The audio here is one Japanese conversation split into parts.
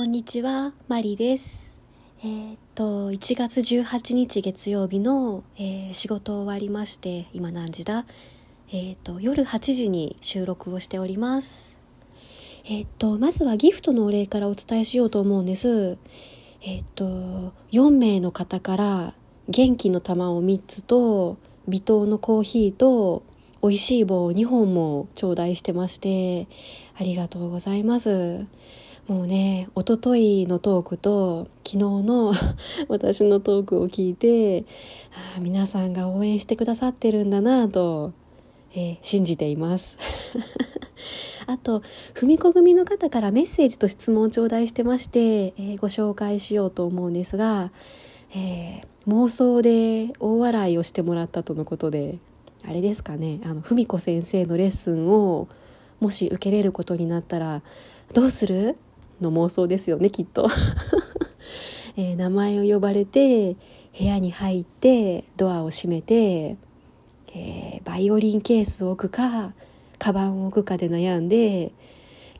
こんにちは、マリです。えーっと、1月18日月曜日の、えー仕事終わりまして、今何時だ？えーっと、夜8時に収録をしております。えーっと、まずはギフトのお礼からお伝えしようと思うんです。えーっと、4名の方から元気の玉を3つと、微糖のコーヒーと、美味しい棒を2本も頂戴してまして、ありがとうございます。もうね、おとといのトークと昨日の 私のトークを聞いて、あ皆さんが応援してくださってるんだなと、えー信じています。あと、踏み子組の方からメッセージと質問を頂戴してまして、えーご紹介しようと思うんですが、えー妄想で大笑いをしてもらったとのことで、あれですかね、あの、文子先生のレッスンをもし受けれることになったら、どうする？の妄想ですよね、きっと。えー名前を呼ばれて、部屋に入って、ドアを閉めて、えーバイオリンケースを置くか、カバンを置くかで悩んで、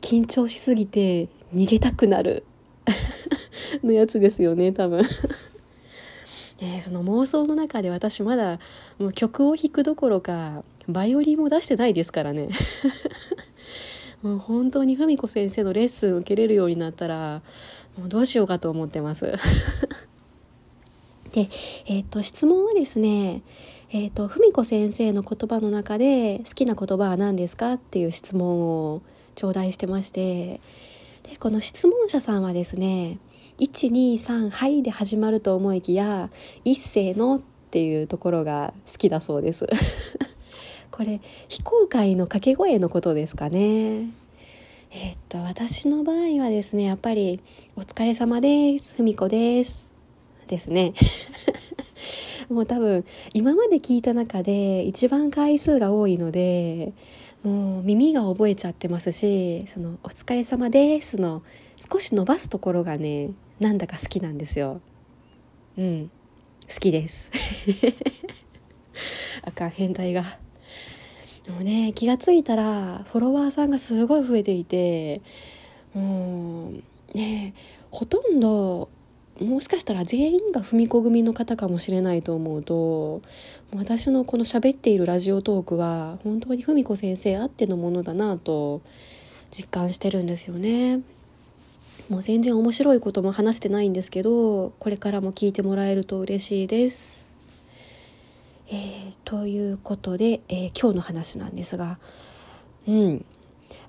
緊張しすぎて逃げたくなる のやつですよね、多分。えーその妄想の中で私まだもう曲を弾くどころかバイオリンも出してないですからねもう本当に文子先生のレッスン受けれるようになったらもうどうしようかと思ってます。で、えっと質問はですねえっと文子先生の言葉の中で好きな言葉は何ですかっていう質問を頂戴してましてでこの質問者さんはですね123はいで始まると思いきや一斉のっていうところが好きだそうです。これ非公開の掛け声のことですかね。えーっと私の場合はですねやっぱり「お疲れ様ですふみこです」ですね。もう多分今まで聞いた中で一番回数が多いのでもう耳が覚えちゃってますしその「お疲れ様です」の少し伸ばすところがねなんだか好きなんですよ。うん。好きです。あかん変態が。でもね気がついたらフォロワーさんがすごい増えていてうんねほとんどもしかしたら全員が踏み子組の方かもしれないと思うと私のこの喋っているラジオトークは本当に文子先生あってのものだなと実感してるんですよね。もう全然面白いことも話せてないんですけどこれからも聞いてもらえると嬉しいです。えーということで、えー今日の話なんですがうん。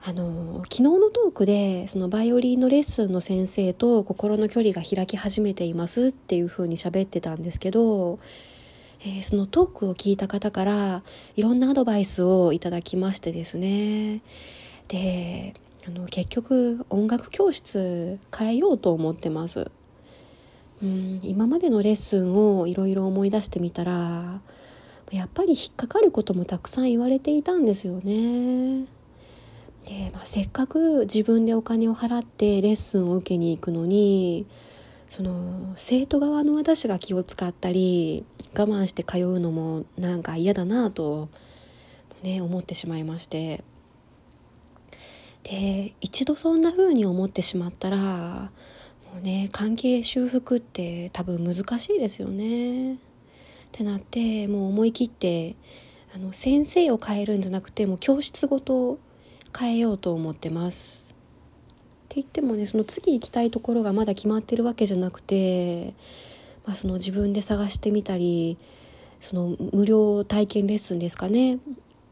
あの昨日のトークでそのバイオリンのレッスンの先生と心の距離が開き始めていますっていう風に喋ってたんですけど、えーそのトークを聞いた方からいろんなアドバイスをいただきましてですね。であの結局音楽教室変えようと思ってます。うん今までのレッスンをいろいろ思い出してみたらやっぱり引っかかることもたくさん言われていたんですよねで、まあ、せっかく自分でお金を払ってレッスンを受けに行くのにその生徒側の私が気を使ったり我慢して通うのもなんか嫌だなと、ね、思ってしまいましてで一度そんな風に思ってしまったらもうね関係修復って多分難しいですよね。ってなってもう思い切ってあの先生を変えるんじゃなくてもう教室ごと変えようと思ってます。って言ってもねその次行きたいところがまだ決まってるわけじゃなくて、まあ、その自分で探してみたりその無料体験レッスンですかね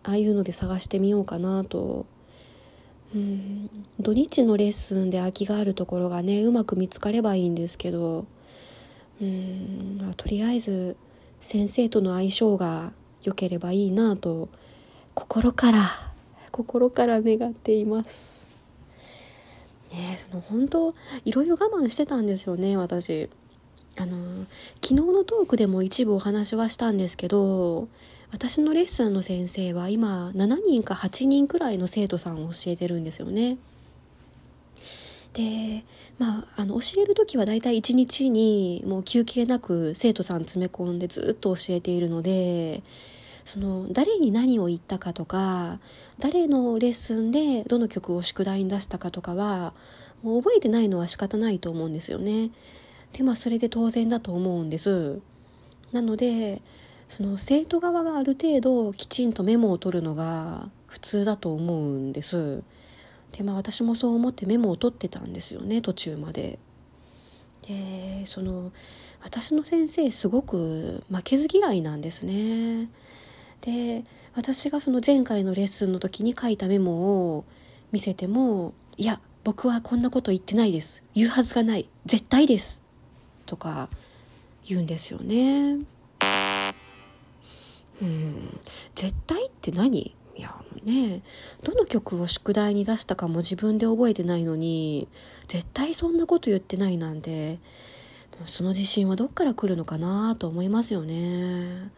ああいうので探してみようかなと。うん土日のレッスンで空きがあるところがねうまく見つかればいいんですけどうんとりあえず先生との相性が良ければいいなと心から心から願っています。ねえその本当いろいろ我慢してたんですよね私。あの昨日のトークでも一部お話はしたんですけど私のレッスンの先生は今7人か8人くらいの生徒さんを教えてるんですよね。でまああの教える時はだいたい1日にもう休憩なく生徒さん詰め込んでずっと教えているのでその誰に何を言ったかとか誰のレッスンでどの曲を宿題に出したかとかはもう覚えてないのは仕方ないと思うんですよね。でまあそれで当然だと思うんです。なのでその生徒側がある程度きちんとメモを取るのが普通だと思うんです。でまあ私もそう思ってメモを取ってたんですよね途中まで。でその私の先生すごく負けず嫌いなんですね。で私がその前回のレッスンの時に書いたメモを見せても「いや僕はこんなこと言ってないです言うはずがない絶対です」とか言うんですよね。うん絶対って何？いやねどの曲を宿題に出したかも自分で覚えてないのに絶対そんなこと言ってないなんてその自信はどっから来るのかなと思いますよね。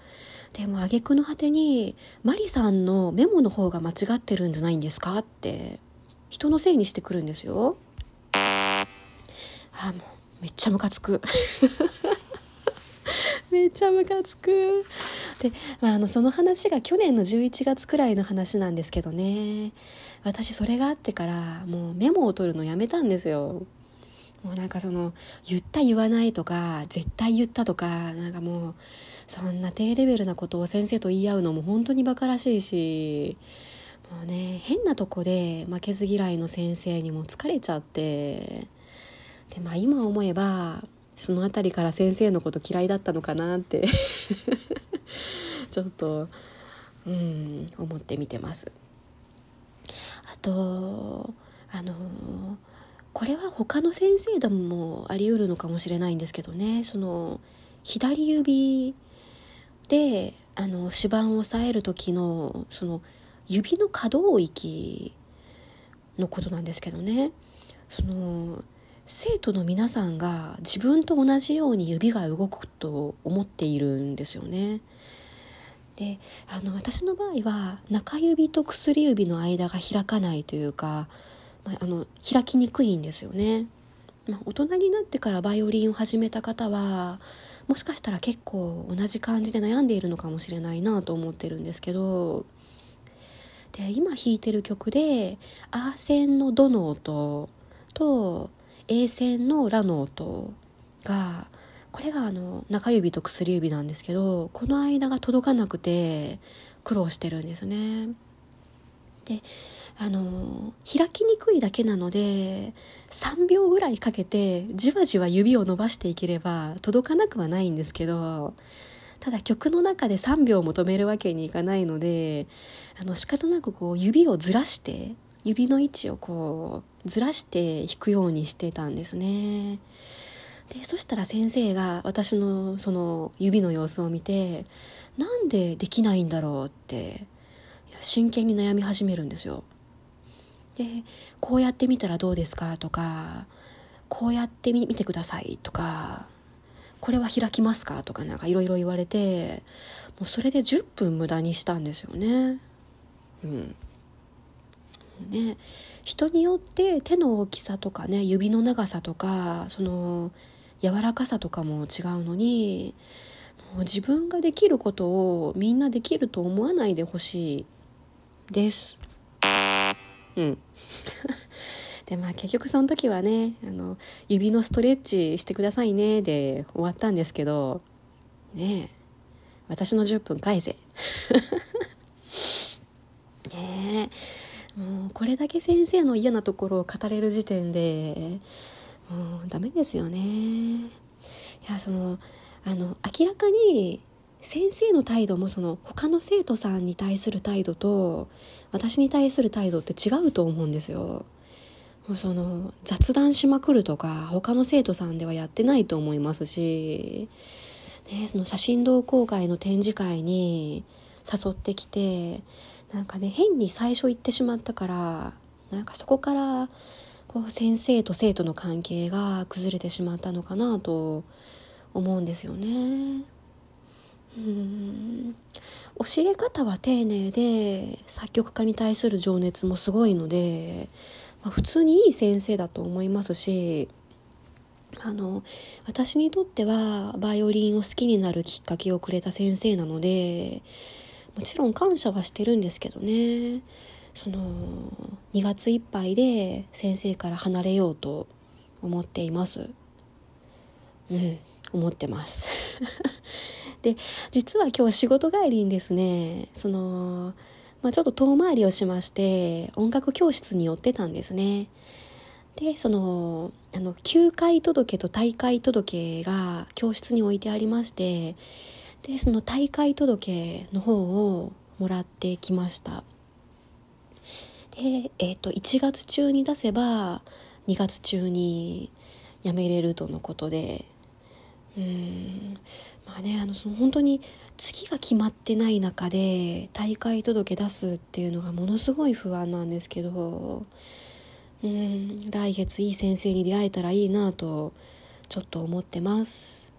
でも挙句の果てにマリさんのメモの方が間違ってるんじゃないんですかって人のせいにしてくるんですよ。あもうめっちゃムカつく。めっちゃムカつく。で、まあ、あのその話が去年の11月くらいの話なんですけどね私それがあってからもうメモを取るのやめたんですよ。もうなんかその言った言わないとか絶対言ったとかなんかもうそんな低レベルなことを先生と言い合うのも本当にバカらしいしもうね変なとこで負けず嫌いの先生にも疲れちゃってでまあ今思えばその辺りから先生のこと嫌いだったのかなって。ちょっとうん思って見てます。あとあのこれは他の先生でもあり得るのかもしれないんですけどね。その左指であの指板を押さえる時のその指の可動域のことなんですけどね。その生徒の皆さんが自分と同じように指が動くと思っているんですよね。であの私の場合は中指と薬指の間が開かないというか、まあ、あの開きにくいんですよね。まあ、大人になってからバイオリンを始めた方はもしかしたら結構同じ感じで悩んでいるのかもしれないなと思ってるんですけどで今弾いてる曲でアーセンのドの音と A 線のラの音がこれがあの中指と薬指なんですけどこの間が届かなくて苦労してるんですね。であの開きにくいだけなので3秒ぐらいかけてじわじわ指を伸ばしていければ届かなくはないんですけどただ曲の中で3秒も止めるわけにいかないのであの仕方なくこう指をずらして指の位置をこうずらして弾くようにしてたんですね。でそしたら先生が私のその指の様子を見てなんでできないんだろうって真剣に悩み始めるんですよ。でこうやってみたらどうですか？とかこうやってみてくださいとかこれは開きますか？とかなんかいろいろ言われてもうそれで10分無駄にしたんですよね。うん。ね。人によって手の大きさとかね指の長さとかその柔らかさとかも違うのにもう自分ができることをみんなできると思わないでほしいです。うん。でまあ結局その時はねあの指のストレッチしてくださいねで終わったんですけどねえ私の10分返せ。ねえ。もうこれだけ先生の嫌なところを語れる時点でもうダメですよね。いやそのあの明らかに先生の態度もその他の生徒さんに対する態度と私に対する態度って違うと思うんですよ。もうその雑談しまくるとか他の生徒さんではやってないと思いますし、ね、その写真同好会の展示会に誘ってきてなんかね変に最初言ってしまったからなんかそこからこう先生と生徒の関係が崩れてしまったのかなと思うんですよね。うん教え方は丁寧で作曲家に対する情熱もすごいので、まあ、普通にいい先生だと思いますしあの私にとってはバイオリンを好きになるきっかけをくれた先生なのでもちろん感謝はしてるんですけどね。その2月いっぱいで先生から離れようと思っています。うん思ってます。で実は今日仕事帰りにですねその、まあ、ちょっと遠回りをしまして音楽教室に寄ってたんですね。でそのあの休会届と大会届が教室に置いてありましてでその大会届の方をもらってきました。で、えーと、1月中に出せば2月中に辞めれるとのことで。うん。まあねあのその本当に月が決まってない中で大会届出すっていうのがものすごい不安なんですけどうーん。来月いい先生に出会えたらいいなとちょっと思ってます。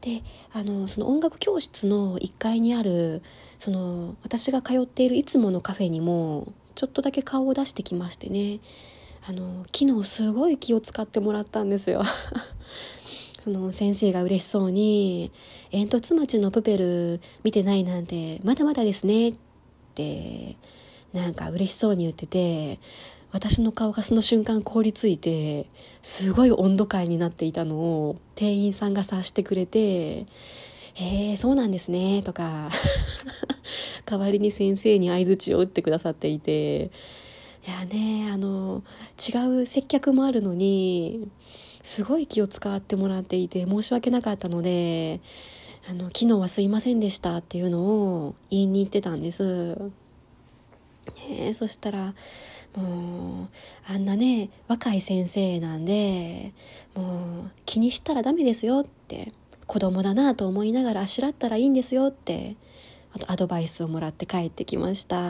であのその音楽教室の1階にあるその私が通っているいつものカフェにもちょっとだけ顔を出してきましてね。あの昨日すごい気を使ってもらったんですよ。その先生が嬉しそうに「煙突町のプペル見てないなんてまだまだですね」ってなんか嬉しそうに言ってて私の顔がその瞬間凍りついてすごい温度感になっていたのを店員さんが察してくれて「へえそうなんですね」とか 代わりに先生に相づちを打ってくださっていていやねあの違う接客もあるのにすごい気を使ってもらっていて申し訳なかったのであの昨日はすいませんでしたっていうのを言いに行ってたんです。ね、そしたらもうあんなね若い先生なんでもう気にしたらダメですよって子供だなと思いながらあしらったらいいんですよってあとアドバイスをもらって帰ってきました。